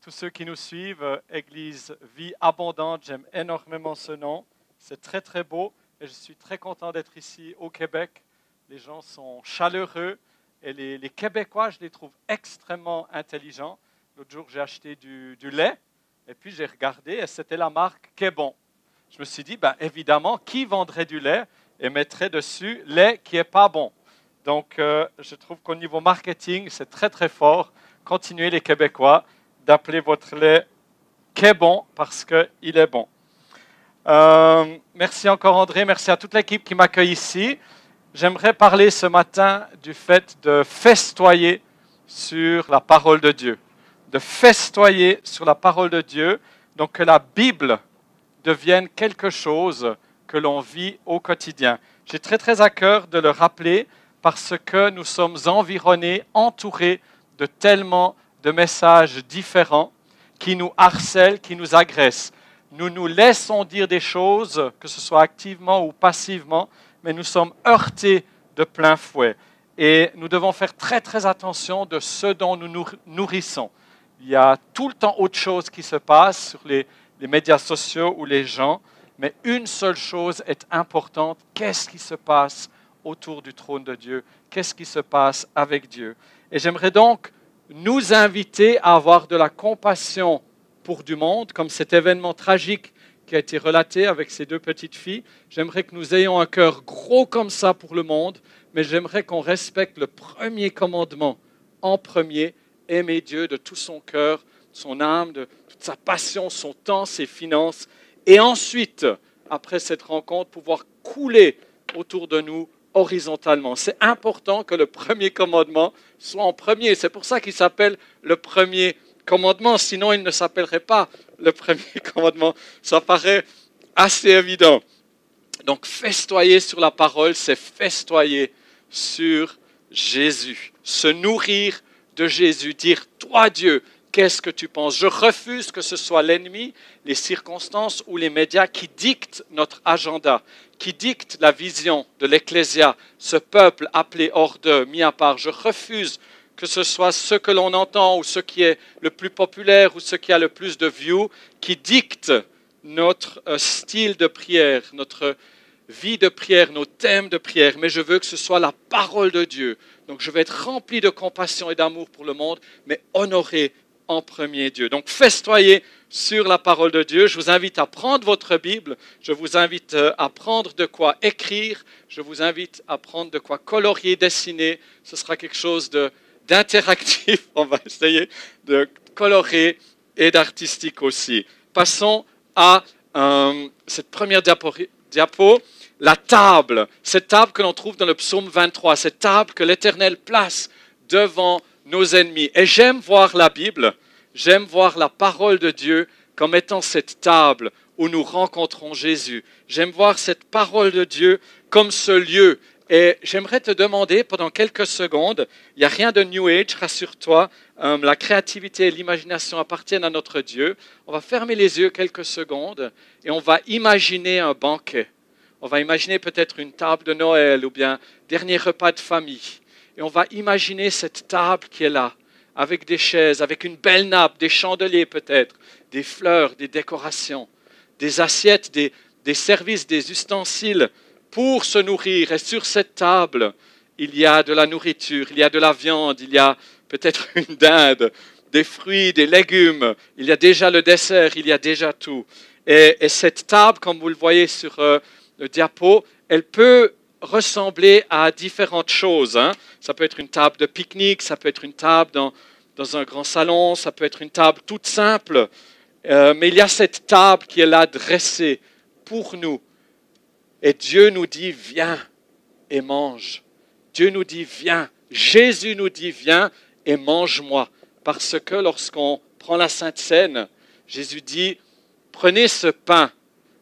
tous ceux qui nous suivent. euh, Église Vie Abondante, j'aime énormément ce nom. C'est très très beau et je suis très content d'être ici au Québec. Les gens sont chaleureux et les, Québécois, je les trouve extrêmement intelligents. L'autre jour, j'ai acheté du, du lait et puis j'ai regardé et c'était la marque Québon. Je me suis dit, ben, évidemment, qui vendrait du lait et mettrait dessus lait qui n'est pas bon? Donc, euh, je trouve qu'au niveau marketing, c'est très très fort continuez les Québécois d'appeler votre lait qu'est bon parce qu'il est bon. Euh, merci encore André, merci à toute l'équipe qui m'accueille ici. J'aimerais parler ce matin du fait de festoyer sur la parole de Dieu. De festoyer sur la parole de Dieu, donc que la Bible devienne quelque chose que l'on vit au quotidien. J'ai très très à cœur de le rappeler parce que nous sommes environnés, entourés de tellement de messages différents qui nous harcèlent, qui nous agressent. Nous nous laissons dire des choses, que ce soit activement ou passivement, mais nous sommes heurtés de plein fouet. Et nous devons faire très très attention de ce dont nous nous nourrissons. Il y a tout le temps autre chose qui se passe sur les, les médias sociaux ou les gens, mais une seule chose est importante, qu'est-ce qui se passe autour du trône de Dieu? Qu'est-ce qui se passe avec Dieu? Et j'aimerais donc nous inviter à avoir de la compassion pour du monde, comme cet événement tragique qui a été relaté avec ces deux petites filles. J'aimerais que nous ayons un cœur gros comme ça pour le monde, mais j'aimerais qu'on respecte le premier commandement en premier, aimer Dieu de tout son cœur, son âme, de toute sa passion, son temps, ses finances, et ensuite, après cette rencontre, pouvoir couler autour de nous horizontalement. C'est important que le premier commandement soit en premier. C'est pour ça qu'il s'appelle le premier commandement. Sinon, il ne s'appellerait pas le premier commandement. Ça paraît assez évident. Donc, festoyer sur la parole, c'est festoyer sur Jésus. Se nourrir de Jésus. Dire, toi Dieu, qu'est-ce que tu penses? Je refuse que ce soit l'ennemi, les circonstances ou les médias qui dictent notre agenda, qui dictent la vision de l'Ecclésia, ce peuple appelé hors d'eux, mis à part. Je refuse que ce soit ce que l'on entend ou ce qui est le plus populaire ou ce qui a le plus de views qui dicte notre euh, style de prière, notre vie de prière, nos thèmes de prière, mais je veux que ce soit la parole de Dieu. Donc je vais être rempli de compassion et d'amour pour le monde, mais honorer en premier Dieu. Donc festoyer sur la parole de Dieu. Je vous invite à prendre votre Bible, je vous invite euh, à prendre de quoi écrire, je vous invite à prendre de quoi colorier, dessiner. Ce sera quelque chose d'interactif, on va essayer de colorer et d'artistique aussi. Passons à euh, cette première diapo, la table, cette table que l'on trouve dans le psaume 23, cette table que l'Éternel place devant nos ennemis. Et j'aime voir la Bible, j'aime voir la parole de Dieu comme étant cette table où nous rencontrons Jésus. J'aime voir cette parole de Dieu comme ce lieu. Et j'aimerais te demander pendant quelques secondes, il n'y a rien de New Age, rassure-toi, euh, la créativité et l'imagination appartiennent à notre Dieu. On va fermer les yeux quelques secondes et on va imaginer un banquet. On va imaginer peut-être une table de Noël ou bien dernier repas de famille. Et on va imaginer cette table qui est là, avec des chaises, avec une belle nappe, des chandeliers peut-être, des fleurs, des décorations, des assiettes, des, services, des ustensiles pour se nourrir. Et sur cette table, il y a de la nourriture, il y a de la viande, il y a peut-être une dinde, des fruits, des légumes, il y a déjà le dessert, il y a déjà tout. Et, et cette table, comme vous le voyez sur euh, le diapo, elle peut ressembler à différentes choses. Hein. Ça peut être une table de pique-nique, ça peut être une table dans, dans, un grand salon, ça peut être une table toute simple. Euh, mais il y a cette table qui est là dressée pour nous. Et Dieu nous dit, viens et mange. Dieu nous dit, viens. Jésus nous dit, viens et mange-moi. Parce que lorsqu'on prend la Sainte Seine, Jésus dit, prenez ce pain.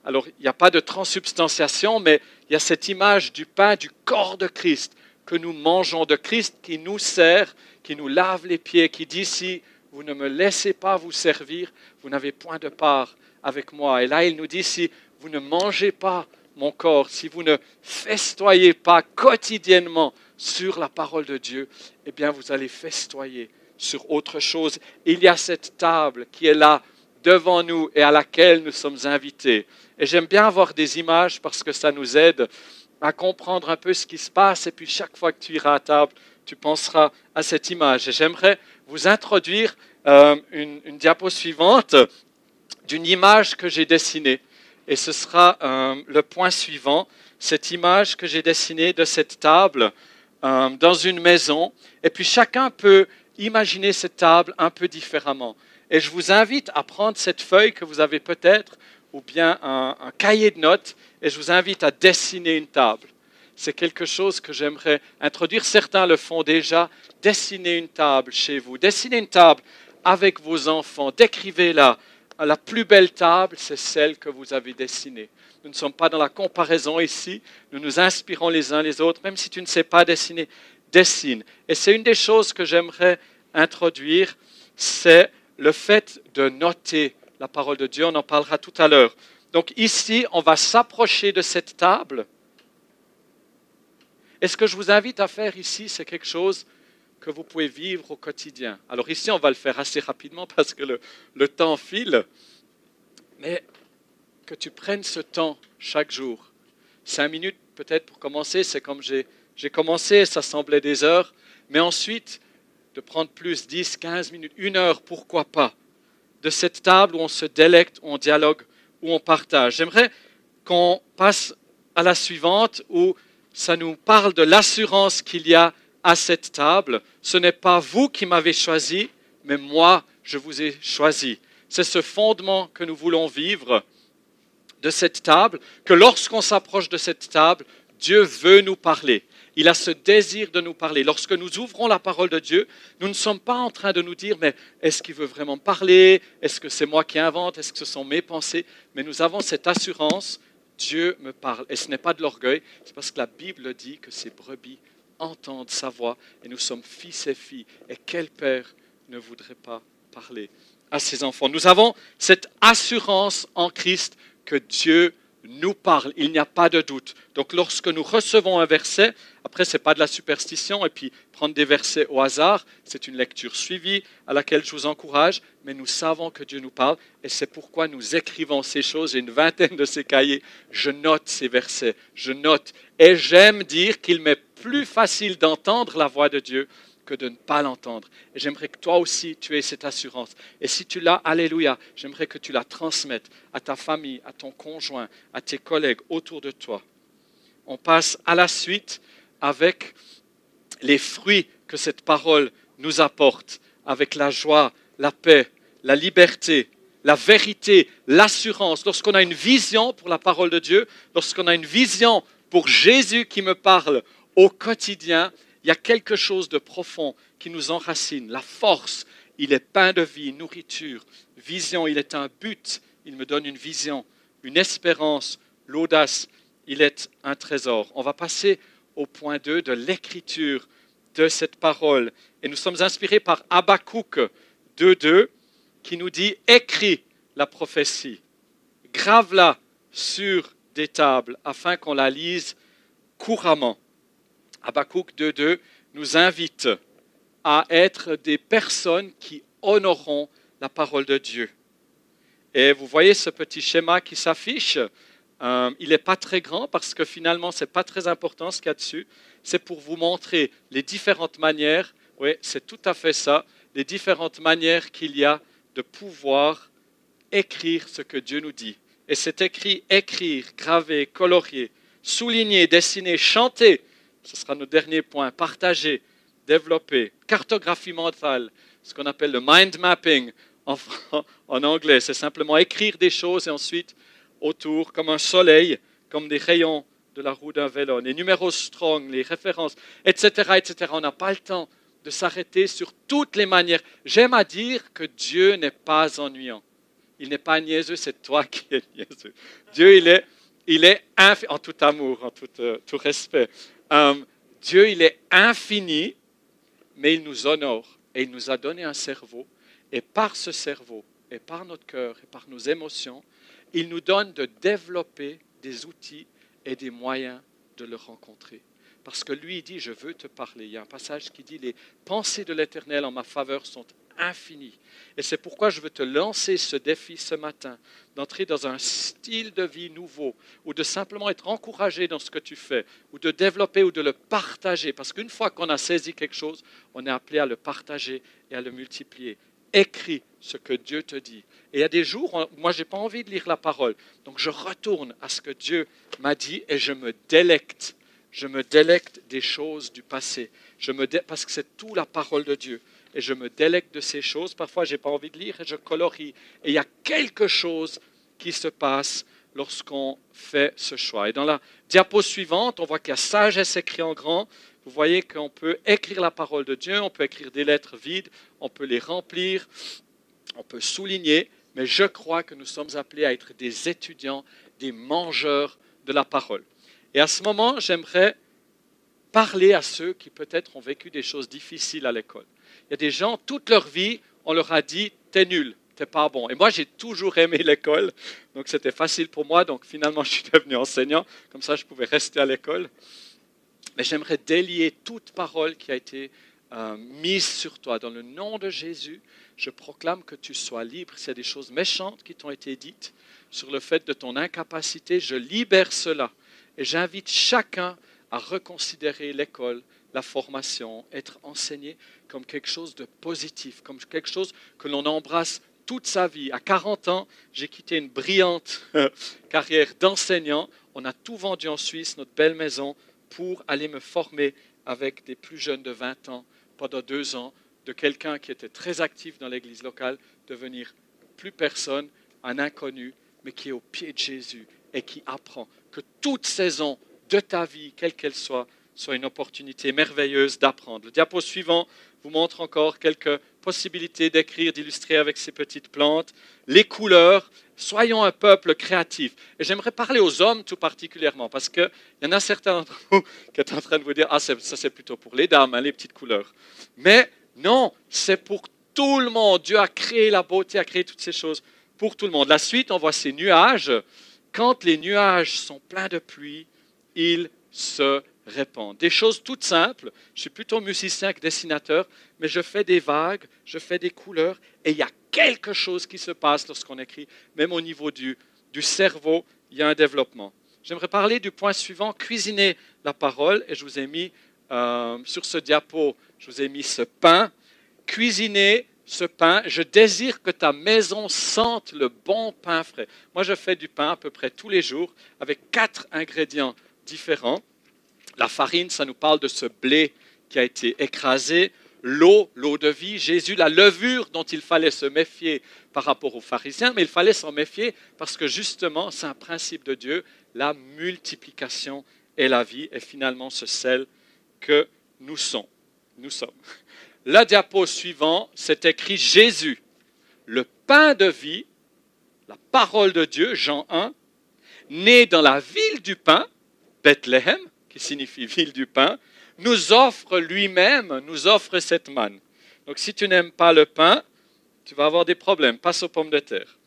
Alors, il n'y a pas de transubstantiation, mais il y a cette image du pain, du corps de Christ, que nous mangeons de Christ, qui nous sert, qui nous lave les pieds, qui dit si vous ne me laissez pas vous servir, vous n'avez point de part avec moi. Et là, il nous dit si vous ne mangez pas mon corps, si vous ne festoyez pas quotidiennement sur la parole de Dieu, eh bien vous allez festoyer sur autre chose. Il y a cette table qui est là devant nous et à laquelle nous sommes invités. Et j'aime bien avoir des images parce que ça nous aide à comprendre un peu ce qui se passe. Et puis chaque fois que tu iras à table, tu penseras à cette image. Et j'aimerais vous introduire euh, une, une diapo suivante d'une image que j'ai dessinée. Et ce sera euh, le point suivant, cette image que j'ai dessinée de cette table euh, dans une maison. Et puis chacun peut imaginer cette table un peu différemment. Et je vous invite à prendre cette feuille que vous avez peut-être, ou bien un, un cahier de notes, et je vous invite à dessiner une table. C'est quelque chose que j'aimerais introduire. Certains le font déjà. Dessiner une table chez vous. Dessiner une table avec vos enfants. Décrivez-la la plus belle table, c'est celle que vous avez dessinée. Nous ne sommes pas dans la comparaison ici, nous nous inspirons les uns les autres, même si tu ne sais pas dessiner, dessine. Et c'est une des choses que j'aimerais introduire, c'est le fait de noter la parole de Dieu, on en parlera tout à l'heure. Donc ici, on va s'approcher de cette table. Et ce que je vous invite à faire ici, c'est quelque chose que vous pouvez vivre au quotidien. Alors ici, on va le faire assez rapidement parce que le, temps file, mais que tu prennes ce temps chaque jour. Cinq minutes peut-être pour commencer, c'est comme j'ai commencé, ça semblait des heures, mais ensuite de prendre plus, 10, 15 minutes, une heure, pourquoi pas, de cette table où on se délecte, où on dialogue, où on partage. J'aimerais qu'on passe à la suivante où ça nous parle de l'assurance qu'il y a à cette table. Ce n'est pas vous qui m'avez choisi, mais moi, je vous ai choisi. C'est ce fondement que nous voulons vivre de cette table, que lorsqu'on s'approche de cette table, Dieu veut nous parler. Il a ce désir de nous parler. Lorsque nous ouvrons la parole de Dieu, nous ne sommes pas en train de nous dire, mais est-ce qu'il veut vraiment parler? Est-ce que c'est moi qui invente? Est-ce que ce sont mes pensées? Mais nous avons cette assurance, Dieu me parle. Et ce n'est pas de l'orgueil, c'est parce que la Bible dit que ces brebis entendre sa voix et nous sommes fils et filles. Et quel père ne voudrait pas parler à ses enfants? Nous avons cette assurance en Christ que Dieu nous parle, il n'y a pas de doute. Donc lorsque nous recevons un verset, après ce n'est pas de la superstition et puis prendre des versets au hasard, c'est une lecture suivie à laquelle je vous encourage, mais nous savons que Dieu nous parle et c'est pourquoi nous écrivons ces choses. J'ai une vingtaine de ces cahiers, je note ces versets, je note et j'aime dire qu'il m'est plus facile d'entendre la voix de Dieu que de ne pas l'entendre. Et j'aimerais que toi aussi, tu aies cette assurance. Et si tu l'as, alléluia, j'aimerais que tu la transmettes à ta famille, à ton conjoint, à tes collègues autour de toi. On passe à la suite avec les fruits que cette parole nous apporte, avec la joie, la paix, la liberté, la vérité, l'assurance. Lorsqu'on a une vision pour la parole de Dieu, lorsqu'on a une vision pour Jésus qui me parle au quotidien, il y a quelque chose de profond qui nous enracine. La force, il est pain de vie, nourriture, vision, il est un but, il me donne une vision, une espérance, l'audace, il est un trésor. On va passer au point 2 de l'écriture de cette parole. Et nous sommes inspirés par Habakkuk 2.2 qui nous dit écris la prophétie, grave-la sur des tables afin qu'on la lise couramment. Habakkuk 2.2 nous invite à être des personnes qui honoreront la parole de Dieu. Et vous voyez ce petit schéma qui s'affiche. Euh, il n'est pas très grand parce que finalement, ce n'est pas très important ce qu'il y a dessus. C'est pour vous montrer les différentes manières, oui, c'est tout à fait ça, les différentes manières qu'il y a de pouvoir écrire ce que Dieu nous dit. Et c'est écrit, écrire, graver, colorier, souligner, dessiner, chanter, ce sera notre dernier point, partager, développer, cartographie mentale, ce qu'on appelle le mind mapping en, anglais. C'est simplement écrire des choses et ensuite autour, comme un soleil, comme des rayons de la roue d'un vélo, les numéros strong, les références, etc. etc. On n'a pas le temps de s'arrêter sur toutes les manières. J'aime à dire que Dieu n'est pas ennuyant. Il n'est pas niaiseux, c'est toi qui es niaiseux. Dieu, il est, il est en tout amour, en tout, euh, tout respect. Euh, Dieu, il est infini, mais il nous honore et il nous a donné un cerveau. Et par ce cerveau, et par notre cœur, et par nos émotions, il nous donne de développer des outils et des moyens de le rencontrer. Parce que lui dit, je veux te parler. Il y a un passage qui dit, les pensées de l'Éternel en ma faveur sont infinies. Et c'est pourquoi je veux te lancer ce défi ce matin, d'entrer dans un style de vie nouveau, ou de simplement être encouragé dans ce que tu fais, ou de développer ou de le partager. Parce qu'une fois qu'on a saisi quelque chose, on est appelé à le partager et à le multiplier. Écris ce que Dieu te dit. Et il y a des jours, moi, je n'ai pas envie de lire la parole. Donc, je retourne à ce que Dieu m'a dit et je me délecte. Je me délecte des choses du passé. Je me Parce que c'est tout la parole de Dieu. Et je me délecte de ces choses. Parfois, je n'ai pas envie de lire et je colorie. Et il y a quelque chose qui se passe lorsqu'on fait ce choix. Et dans la diapo suivante, on voit qu'il y a sagesse écrit en grand. Vous voyez qu'on peut écrire la parole de Dieu, on peut écrire des lettres vides, on peut les remplir, on peut souligner, mais je crois que nous sommes appelés à être des étudiants, des mangeurs de la parole. Et à ce moment, j'aimerais parler à ceux qui peut-être ont vécu des choses difficiles à l'école. Il y a des gens, toute leur vie, on leur a dit, t'es nul, t'es pas bon. Et moi, j'ai toujours aimé l'école, donc c'était facile pour moi. Donc finalement, je suis devenu enseignant, comme ça, je pouvais rester à l'école. Mais j'aimerais délier toute parole qui a été euh, mise sur toi. Dans le nom de Jésus, je proclame que tu sois libre. S'il y a des choses méchantes qui t'ont été dites sur le fait de ton incapacité, je libère cela. Et j'invite chacun à reconsidérer l'école, la formation, être enseigné comme quelque chose de positif, comme quelque chose que l'on embrasse toute sa vie. À 40 ans, j'ai quitté une brillante carrière d'enseignant. On a tout vendu en Suisse, notre belle maison, pour aller me former avec des plus jeunes de 20 ans pendant deux ans, de quelqu'un qui était très actif dans l'église locale, devenir plus personne, un inconnu, mais qui est au pied de Jésus et qui apprend que toute saison de ta vie, quelle qu'elle soit, soit une opportunité merveilleuse d'apprendre. Le diapo suivant vous montre encore quelques possibilités d'écrire, d'illustrer avec ces petites plantes, les couleurs. Soyons un peuple créatif. Et j'aimerais parler aux hommes tout particulièrement, parce qu'il y en a certains d'entre vous qui sont en train de vous dire, ah, ça c'est plutôt pour les dames, hein, les petites couleurs. Mais non, c'est pour tout le monde. Dieu a créé la beauté, a créé toutes ces choses pour tout le monde. La suite, on voit ces nuages. Quand les nuages sont pleins de pluie, ils se répandent. Des choses toutes simples. Je suis plutôt musicien que dessinateur, mais je fais des vagues, je fais des couleurs, et il y a quelque chose qui se passe lorsqu'on écrit, même au niveau du, du cerveau, il y a un développement. J'aimerais parler du point suivant, cuisiner la parole, et je vous ai mis euh, sur ce diapo, je vous ai mis ce pain. Cuisiner ce pain, je désire que ta maison sente le bon pain frais. Moi, je fais du pain à peu près tous les jours avec quatre ingrédients différents. La farine, ça nous parle de ce blé qui a été écrasé. L'eau, l'eau de vie. Jésus, la levure dont il fallait se méfier par rapport aux pharisiens, mais il fallait s'en méfier parce que justement, c'est un principe de Dieu, la multiplication et la vie, et finalement ce sel que nous sommes. Nous sommes. La diapo suivant, c'est écrit Jésus, le pain de vie, la parole de Dieu, Jean 1, né dans la ville du pain, Bethléem, qui signifie ville du pain, nous offre lui-même, nous offre cette manne. Donc si tu n'aimes pas le pain, tu vas avoir des problèmes. Passe aux pommes de terre.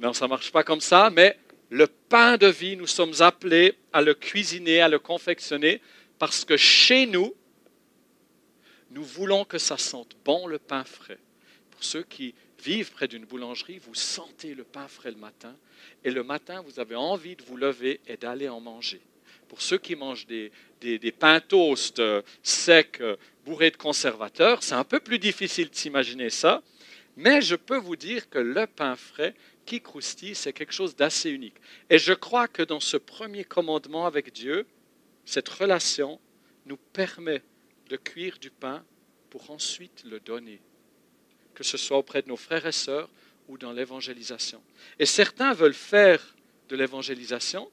Non, ça ne marche pas comme ça, mais le pain de vie, nous sommes appelés à le cuisiner, à le confectionner, parce que chez nous, nous voulons que ça sente bon le pain frais. Pour ceux qui vivent près d'une boulangerie, vous sentez le pain frais le matin, et le matin, vous avez envie de vous lever et d'aller en manger pour ceux qui mangent des, des, pains toast euh, secs, euh, bourrés de conservateurs, c'est un peu plus difficile de s'imaginer ça, mais je peux vous dire que le pain frais qui croustille, c'est quelque chose d'assez unique. Et je crois que dans ce premier commandement avec Dieu, cette relation nous permet de cuire du pain pour ensuite le donner, que ce soit auprès de nos frères et sœurs ou dans l'évangélisation. Et certains veulent faire de l'évangélisation,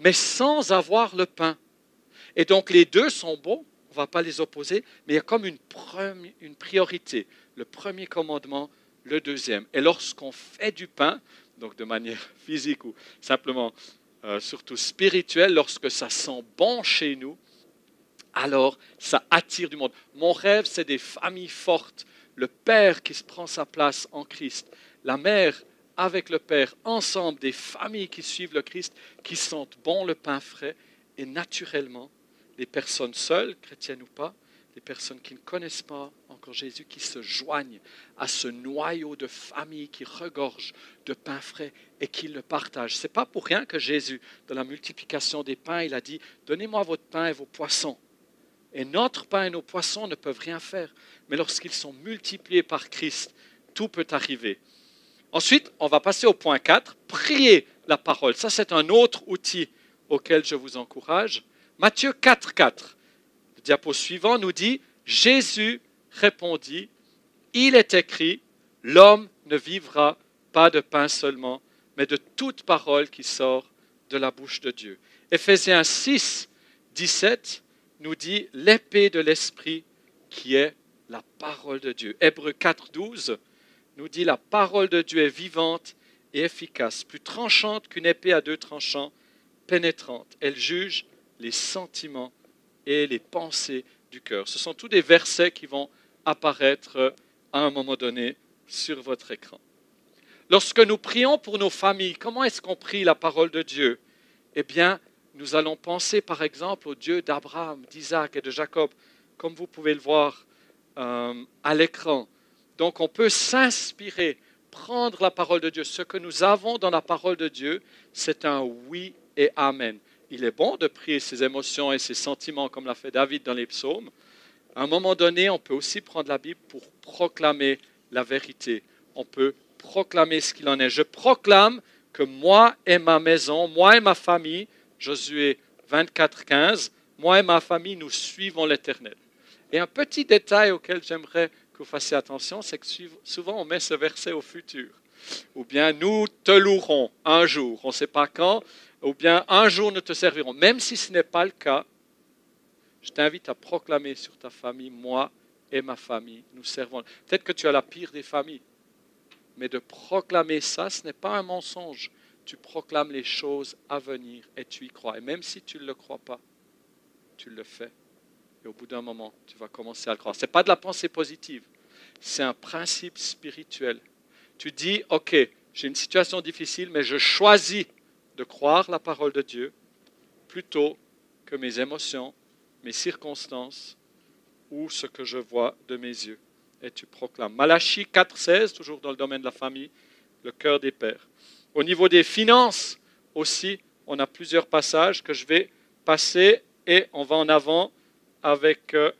mais sans avoir le pain. Et donc les deux sont bons, on ne va pas les opposer, mais il y a comme une, priorité. Le premier commandement, le deuxième. Et lorsqu'on fait du pain, donc de manière physique ou simplement euh, surtout spirituelle, lorsque ça sent bon chez nous, alors ça attire du monde. Mon rêve, c'est des familles fortes, le Père qui se prend sa place en Christ, la mère avec le Père, ensemble, des familles qui suivent le Christ, qui sentent bon le pain frais, et naturellement, les personnes seules, chrétiennes ou pas, les personnes qui ne connaissent pas encore Jésus, qui se joignent à ce noyau de famille qui regorge de pain frais et qui le partagent. Ce n'est pas pour rien que Jésus, dans la multiplication des pains, il a dit, donnez-moi votre pain et vos poissons. Et notre pain et nos poissons ne peuvent rien faire. Mais lorsqu'ils sont multipliés par Christ, tout peut arriver. Ensuite, on va passer au point 4, prier la parole. Ça, c'est un autre outil auquel je vous encourage. Matthieu 4, 4. Le diapo suivant nous dit, Jésus répondit, il est écrit, l'homme ne vivra pas de pain seulement, mais de toute parole qui sort de la bouche de Dieu. Éphésiens 6, 17 nous dit l'épée de l'esprit qui est la parole de Dieu. Hébreu 4, 12 nous dit la parole de Dieu est vivante et efficace, plus tranchante qu'une épée à deux tranchants, pénétrante. Elle juge les sentiments et les pensées du cœur. Ce sont tous des versets qui vont apparaître à un moment donné sur votre écran. Lorsque nous prions pour nos familles, comment est-ce qu'on prie la parole de Dieu? Eh bien, nous allons penser par exemple au Dieu d'Abraham, d'Isaac et de Jacob, comme vous pouvez le voir euh, à l'écran. Donc on peut s'inspirer, prendre la parole de Dieu. Ce que nous avons dans la parole de Dieu, c'est un oui et amen. Il est bon de prier ses émotions et ses sentiments comme l'a fait David dans les psaumes. À un moment donné, on peut aussi prendre la Bible pour proclamer la vérité. On peut proclamer ce qu'il en est. Je proclame que moi et ma maison, moi et ma famille, Josué 24, 15, moi et ma famille, nous suivons l'Éternel. Et un petit détail auquel j'aimerais que attention, c'est que souvent on met ce verset au futur. Ou bien nous te louerons un jour, on ne sait pas quand, ou bien un jour nous te servirons. Même si ce n'est pas le cas, je t'invite à proclamer sur ta famille, moi et ma famille, nous servons. Peut-être que tu as la pire des familles, mais de proclamer ça, ce n'est pas un mensonge tu proclames les choses à venir et tu y crois. Et même si tu ne le crois pas, tu le fais. Et au bout d'un moment, tu vas commencer à le croire. Ce n'est pas de la pensée positive, c'est un principe spirituel. Tu dis, OK, j'ai une situation difficile, mais je choisis de croire la parole de Dieu plutôt que mes émotions, mes circonstances ou ce que je vois de mes yeux. Et tu proclames. Malachie 4.16, toujours dans le domaine de la famille, le cœur des pères. Au niveau des finances aussi, on a plusieurs passages que je vais passer et on va en avant avec euh,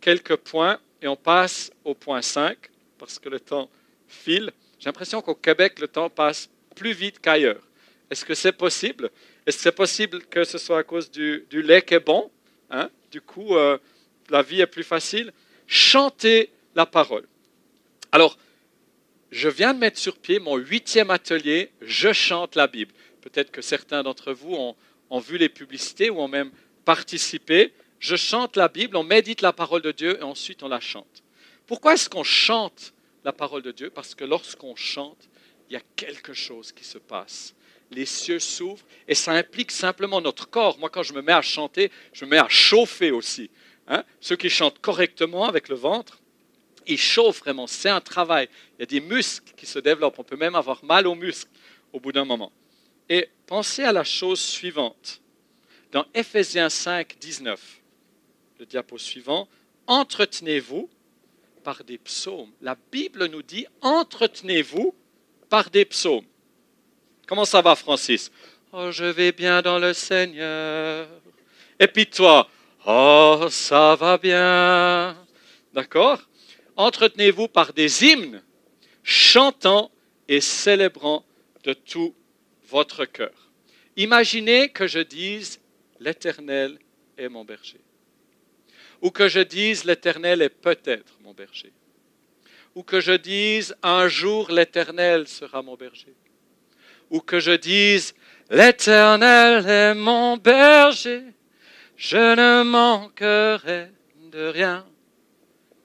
quelques points et on passe au point 5 parce que le temps file. J'ai l'impression qu'au Québec, le temps passe plus vite qu'ailleurs. Est-ce que c'est possible? Est-ce que c'est possible que ce soit à cause du, lait qui est bon hein? Du coup, euh, la vie est plus facile? Chantez la parole. Alors, je viens de mettre sur pied mon huitième atelier, je chante la Bible. Peut-être que certains d'entre vous ont, vu les publicités ou ont même participé. Je chante la Bible, on médite la parole de Dieu et ensuite on la chante. Pourquoi est-ce qu'on chante la parole de Dieu? Parce que lorsqu'on chante, il y a quelque chose qui se passe. Les cieux s'ouvrent et ça implique simplement notre corps. Moi, quand je me mets à chanter, je me mets à chauffer aussi. Hein. Ceux qui chantent correctement avec le ventre, il chauffe vraiment. C'est un travail. Il y a des muscles qui se développent. On peut même avoir mal aux muscles au bout d'un moment. Et pensez à la chose suivante. Dans Ephésiens 5, 19, le diapo suivant, entretenez-vous par des psaumes. La Bible nous dit entretenez-vous par des psaumes. Comment ça va, Francis? Oh, je vais bien dans le Seigneur. Et puis toi, oh, ça va bien. D'accord? Entretenez-vous par des hymnes, chantant et célébrant de tout votre cœur. Imaginez que je dise, l'Éternel est mon berger. Ou que je dise, l'Éternel est peut-être mon berger. Ou que je dise, un jour l'Éternel sera mon berger. Ou que je dise, l'Éternel est mon berger, je ne manquerai de rien.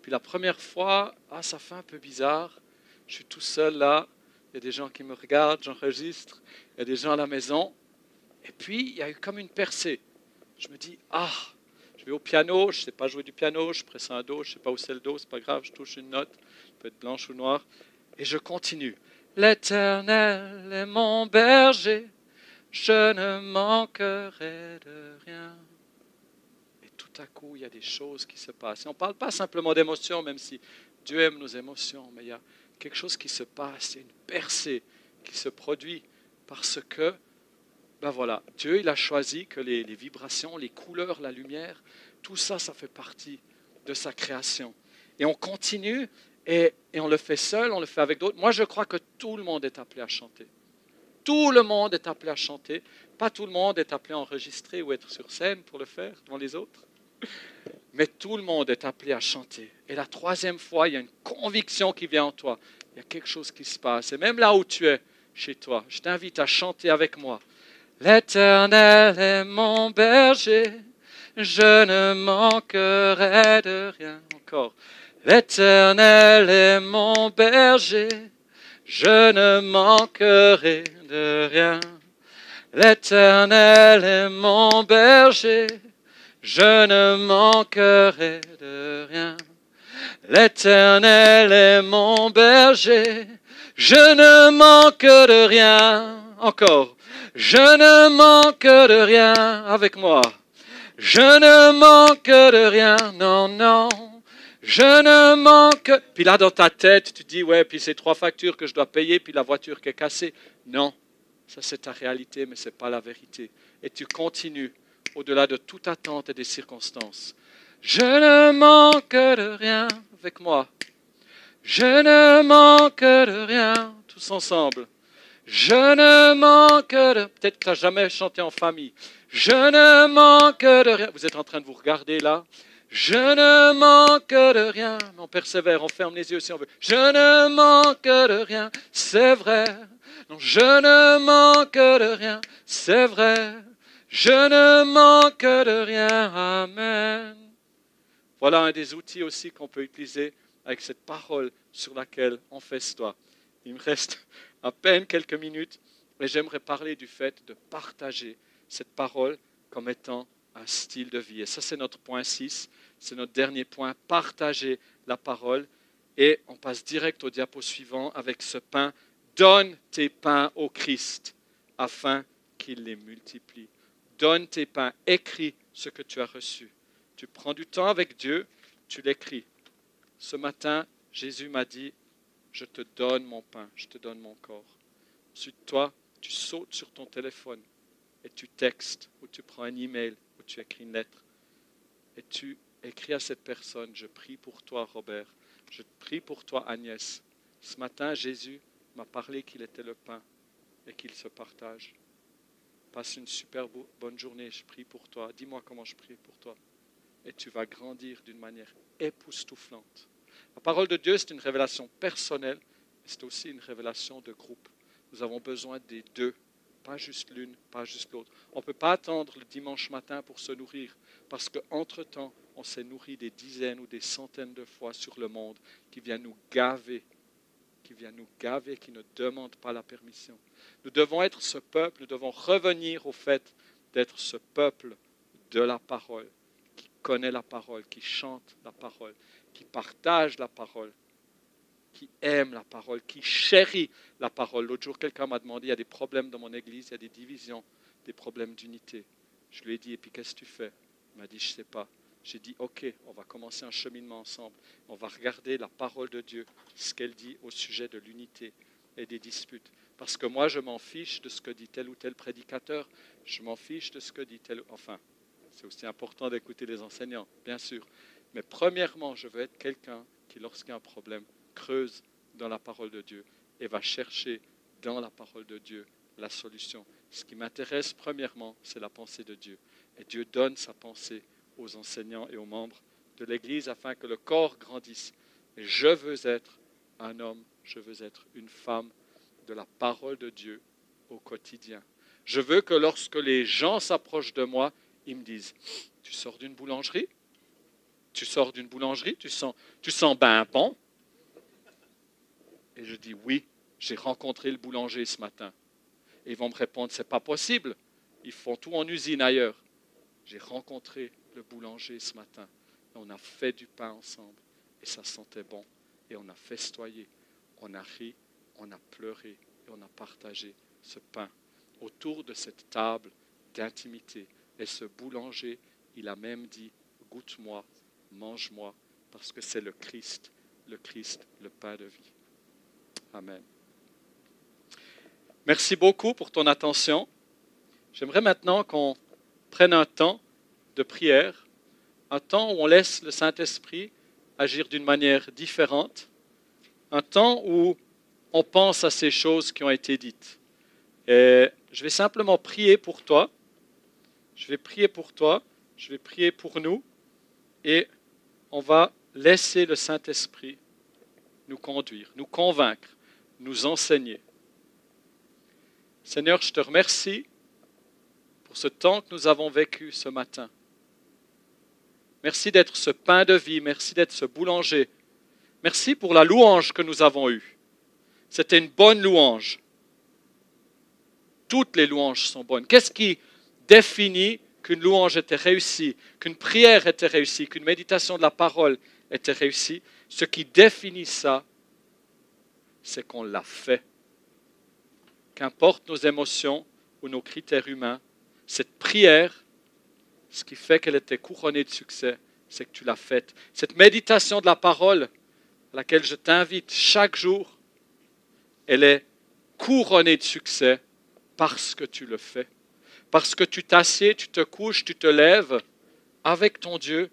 Puis la première fois, ah, ça fait un peu bizarre. Je suis tout seul là. Il y a des gens qui me regardent, j'enregistre. Il y a des gens à la maison. Et puis, il y a eu comme une percée. Je me dis, ah, je vais au piano, je ne sais pas jouer du piano, je presse un do, je ne sais pas où c'est le do, c'est pas grave, je touche une note, peut être blanche ou noire. Et je continue. L'Éternel est mon berger, je ne manquerai de rien. Et tout à coup, il y a des choses qui se passent. on ne parle pas simplement d'émotions, même si Dieu aime nos émotions, mais il y a quelque chose qui se passe, il y a une percée qui se produit parce que, ben voilà, Dieu, il a choisi que les, vibrations, les couleurs, la lumière, tout ça, ça fait partie de sa création. Et on continue et, on le fait seul, on le fait avec d'autres. Moi, je crois que tout le monde est appelé à chanter. Tout le monde est appelé à chanter. Pas tout le monde est appelé à enregistrer ou être sur scène pour le faire devant les autres. Mais tout le monde est appelé à chanter. Et la troisième fois, il y a une conviction qui vient en toi. Il y a quelque chose qui se passe. Et même là où tu es, chez toi, je t'invite à chanter avec moi. L'Éternel est mon berger, je ne manquerai de rien. Encore. L'Éternel est mon berger, je ne manquerai de rien. L'Éternel est mon berger, je ne manquerai de rien. L'Éternel est mon berger, je ne manque de rien. Encore, je ne manque de rien avec moi. Je ne manque de rien, non, non. Je ne manque. Puis là, dans ta tête, tu dis, ouais, puis c'est trois factures que je dois payer, puis la voiture qui est cassée. Non, ça c'est ta réalité, mais ce n'est pas la vérité. Et tu continues au-delà de toute attente et des circonstances. Je ne manque de rien avec moi. Je ne manque de rien, tous ensemble. Je ne manque de... Peut-être que tu n'as jamais chanté en famille. Je ne manque de rien. Vous êtes en train de vous regarder là. Je ne manque de rien. On persévère, on ferme les yeux si on veut. Je ne manque de rien, c'est vrai. Non, je ne manque de rien, c'est vrai. Je ne manque de rien. Amen. Voilà un des outils aussi qu'on peut utiliser avec cette parole sur laquelle on fait toi. Il me reste à peine quelques minutes et j'aimerais parler du fait de partager cette parole comme étant un style de vie. Et ça, c'est notre point 6. C'est notre dernier point, partager la parole. Et on passe direct au diapo suivant avec ce pain. Donne tes pains au Christ afin qu'il les multiplie. Donne tes pains, écris ce que tu as reçu. Tu prends du temps avec Dieu, tu l'écris. Ce matin, Jésus m'a dit, je te donne mon pain, je te donne mon corps. Ensuite, toi, tu sautes sur ton téléphone et tu textes ou tu prends un email ou tu écris une lettre et tu écris à cette personne, je prie pour toi Robert, je prie pour toi Agnès. Ce matin, Jésus m'a parlé qu'il était le pain et qu'il se partage. Passe une super bonne journée, je prie pour toi. Dis-moi comment je prie pour toi. Et tu vas grandir d'une manière époustouflante. La parole de Dieu, c'est une révélation personnelle, mais c'est aussi une révélation de groupe. Nous avons besoin des deux, pas juste l'une, pas juste l'autre. On ne peut pas attendre le dimanche matin pour se nourrir, parce qu'entre-temps, on s'est nourri des dizaines ou des centaines de fois sur le monde qui vient nous gaver, qui vient nous gaver, qui ne demande pas la permission. Nous devons être ce peuple, nous devons revenir au fait d'être ce peuple de la parole, qui connaît la parole, qui chante la parole, qui partage la parole, qui aime la parole, qui chérit la parole. L'autre jour, quelqu'un m'a demandé, il y a des problèmes dans mon église, il y a des divisions, des problèmes d'unité. Je lui ai dit, et puis qu'est-ce que tu fais? Il m'a dit, je ne sais pas. J'ai dit, OK, on va commencer un cheminement ensemble. On va regarder la parole de Dieu, ce qu'elle dit au sujet de l'unité et des disputes. Parce que moi, je m'en fiche de ce que dit tel ou tel prédicateur. Je m'en fiche de ce que dit tel... Enfin, c'est aussi important d'écouter les enseignants, bien sûr. Mais premièrement, je veux être quelqu'un qui, lorsqu'il y a un problème, creuse dans la parole de Dieu et va chercher dans la parole de Dieu la solution. Ce qui m'intéresse premièrement, c'est la pensée de Dieu. Et Dieu donne sa pensée aux enseignants et aux membres de l'Église afin que le corps grandisse. Et je veux être un homme, je veux être une femme de la parole de Dieu au quotidien. Je veux que lorsque les gens s'approchent de moi, ils me disent, tu sors d'une boulangerie? Tu sors d'une boulangerie Tu sens, tu sens ben bon Et je dis oui, j'ai rencontré le boulanger ce matin. Et ils vont me répondre, c'est pas possible. Ils font tout en usine ailleurs. J'ai rencontré le boulanger ce matin. On a fait du pain ensemble. Et ça sentait bon. Et on a festoyé. On a ri. On a pleuré. Et on a partagé ce pain autour de cette table d'intimité. Et ce boulanger, il a même dit, goûte-moi, mange-moi, parce que c'est le Christ, le Christ, le pain de vie. Amen. Merci beaucoup pour ton attention. J'aimerais maintenant qu'on prenne un temps de prière, un temps où on laisse le Saint-Esprit agir d'une manière différente, un temps où on pense à ces choses qui ont été dites. Et je vais simplement prier pour toi. Je vais prier pour toi. Je vais prier pour nous. Et on va laisser le Saint-Esprit nous conduire, nous convaincre, nous enseigner. Seigneur, je te remercie pour ce temps que nous avons vécu ce matin. Merci d'être ce pain de vie, merci d'être ce boulanger. Merci pour la louange que nous avons eue. C'était une bonne louange. Toutes les louanges sont bonnes. Qu'est-ce qui définit qu'une louange était réussie, qu'une prière était réussie, qu'une méditation de la parole était réussie Ce qui définit ça, c'est qu'on l'a fait. Qu'importe nos émotions ou nos critères humains, cette prière, ce qui fait qu'elle était couronnée de succès, c'est que tu l'as faite. Cette méditation de la parole à laquelle je t'invite chaque jour, elle est couronnée de succès parce que tu le fais. Parce que tu t'assieds, tu te couches, tu te lèves avec ton Dieu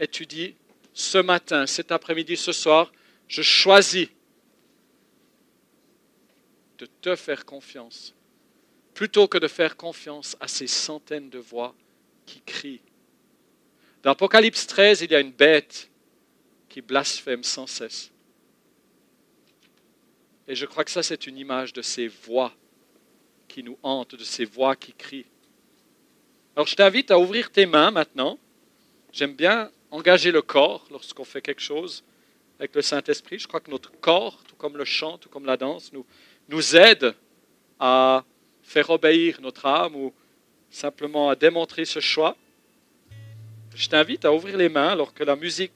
et tu dis, ce matin, cet après-midi, ce soir, je choisis de te faire confiance plutôt que de faire confiance à ces centaines de voix qui crient. Dans Apocalypse 13, il y a une bête qui blasphème sans cesse. Et je crois que ça, c'est une image de ces voix qui nous hantent, de ces voix qui crient. Alors je t'invite à ouvrir tes mains maintenant. J'aime bien engager le corps lorsqu'on fait quelque chose avec le Saint-Esprit. Je crois que notre corps, tout comme le chant, tout comme la danse, nous, aide à faire obéir notre âme ou simplement à démontrer ce choix. Je t'invite à ouvrir les mains alors que la musique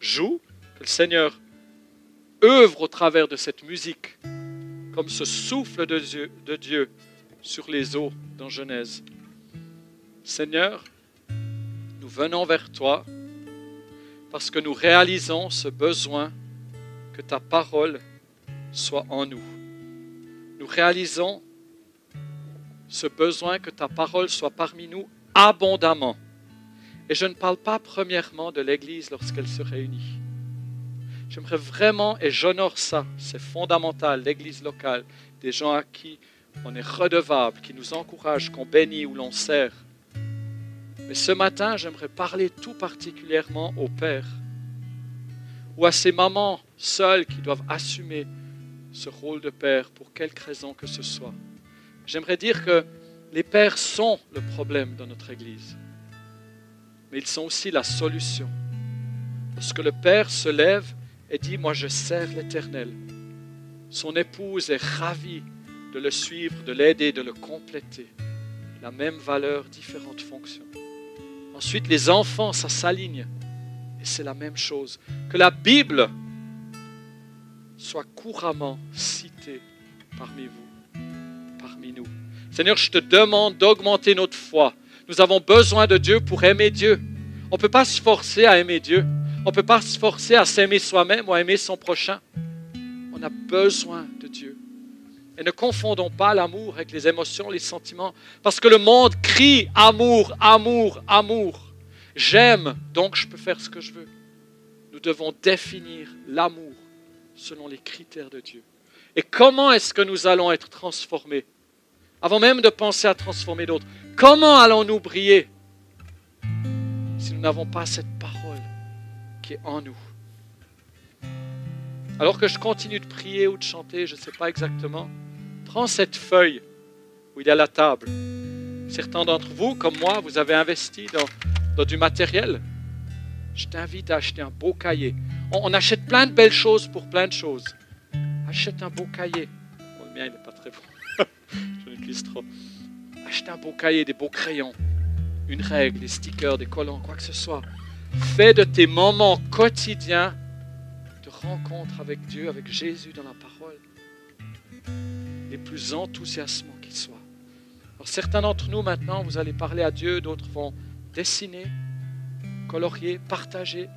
joue, que le Seigneur œuvre au travers de cette musique, comme ce souffle de Dieu sur les eaux dans Genèse. Seigneur, nous venons vers toi parce que nous réalisons ce besoin que ta parole soit en nous. Nous réalisons ce besoin que ta parole soit parmi nous abondamment. Et je ne parle pas premièrement de l'Église lorsqu'elle se réunit. J'aimerais vraiment, et j'honore ça, c'est fondamental, l'Église locale, des gens à qui on est redevable, qui nous encouragent, qu'on bénit ou l'on sert. Mais ce matin, j'aimerais parler tout particulièrement aux pères ou à ces mamans seules qui doivent assumer ce rôle de père pour quelque raison que ce soit. J'aimerais dire que les pères sont le problème dans notre Église, mais ils sont aussi la solution. Lorsque le père se lève et dit, moi je sers l'Éternel, son épouse est ravie de le suivre, de l'aider, de le compléter. La même valeur, différentes fonctions. Ensuite, les enfants, ça s'aligne. Et c'est la même chose. Que la Bible soit couramment citée parmi vous, parmi nous. Seigneur, je te demande d'augmenter notre foi. Nous avons besoin de Dieu pour aimer Dieu. On ne peut pas se forcer à aimer Dieu. On ne peut pas se forcer à s'aimer soi-même ou à aimer son prochain. On a besoin de Dieu. Et ne confondons pas l'amour avec les émotions, les sentiments. Parce que le monde crie amour, amour, amour. J'aime, donc je peux faire ce que je veux. Nous devons définir l'amour selon les critères de Dieu. Et comment est-ce que nous allons être transformés? Avant même de penser à transformer d'autres, comment allons-nous briller si nous n'avons pas cette parole qui est en nous? Alors que je continue de prier ou de chanter, je ne sais pas exactement, Prends cette feuille où il y a la table. Certains d'entre vous, comme moi, vous avez investi dans, du matériel. Je t'invite à acheter un beau cahier. On, achète plein de belles choses pour plein de choses. Achète un beau cahier. Bon, le mien, il n'est pas très beau. Je l'utilise trop. Achète un beau cahier, des beaux crayons, une règle, des stickers, des collants, quoi que ce soit. Fais de tes moments quotidiens de rencontre avec Dieu, avec Jésus dans la parole, les plus enthousiasmants qu'ils soient. Alors certains d'entre nous maintenant, vous allez parler à Dieu, d'autres vont dessiner, colorier, partager,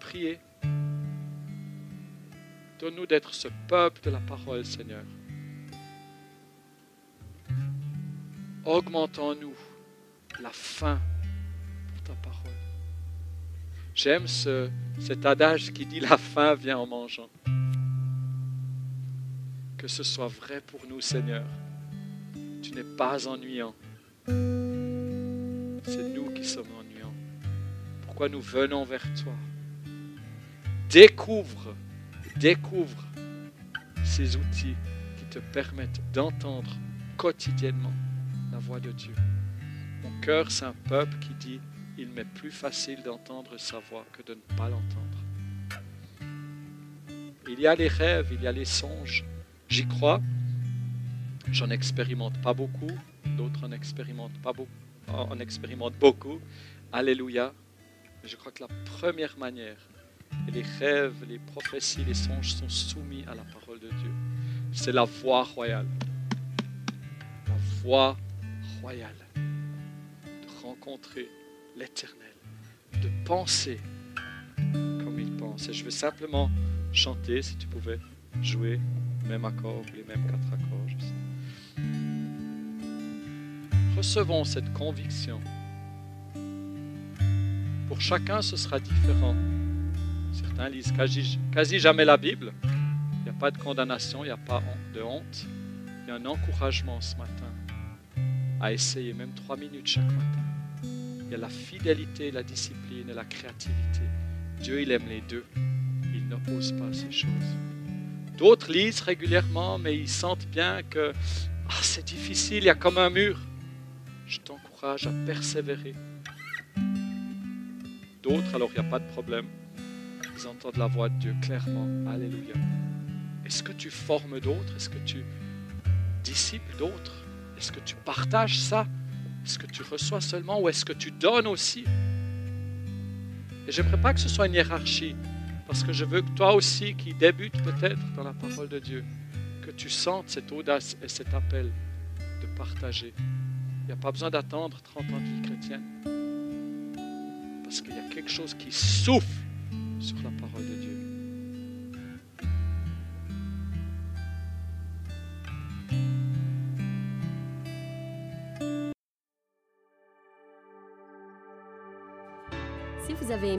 prier. Donne-nous d'être ce peuple de la parole, Seigneur. Augmentons-nous la faim pour ta parole. J'aime ce, cet adage qui dit la faim vient en mangeant. Que ce soit vrai pour nous, Seigneur. Tu n'es pas ennuyant. C'est nous qui sommes ennuyants. Pourquoi nous venons vers toi? Découvre, découvre ces outils qui te permettent d'entendre quotidiennement la voix de Dieu. Mon cœur, c'est un peuple qui dit, il m'est plus facile d'entendre sa voix que de ne pas l'entendre. Il y a les rêves, il y a les songes. J'y crois. J'en expérimente pas beaucoup. D'autres en expérimentent pas beaucoup. En expérimentent beaucoup. Alléluia. Je crois que la première manière, les rêves, les prophéties, les songes sont soumis à la parole de Dieu. C'est la voix royale. La voix royale. De rencontrer l'éternel. De penser comme il pense. Et je vais simplement chanter, si tu pouvais jouer même accord, les mêmes quatre accords. Juste. Recevons cette conviction. Pour chacun, ce sera différent. Certains lisent quasi, quasi jamais la Bible. Il n'y a pas de condamnation, il n'y a pas de honte. Il y a un encouragement ce matin à essayer même trois minutes chaque matin. Il y a la fidélité, la discipline et la créativité. Dieu, il aime les deux. Il n'oppose pas ces choses. D'autres lisent régulièrement, mais ils sentent bien que ah, c'est difficile, il y a comme un mur. Je t'encourage à persévérer. D'autres, alors il n'y a pas de problème. Ils entendent la voix de Dieu clairement. Alléluia. Est-ce que tu formes d'autres? Est-ce que tu disciples d'autres? Est-ce que tu partages ça? Est-ce que tu reçois seulement ou est-ce que tu donnes aussi? Et j'aimerais pas que ce soit une hiérarchie, parce que je veux que toi aussi, qui débutes peut-être dans la parole de Dieu, que tu sentes cette audace et cet appel de partager. Il n'y a pas besoin d'attendre 30 ans de vie chrétienne, parce qu'il y a quelque chose qui souffle sur la parole de Dieu.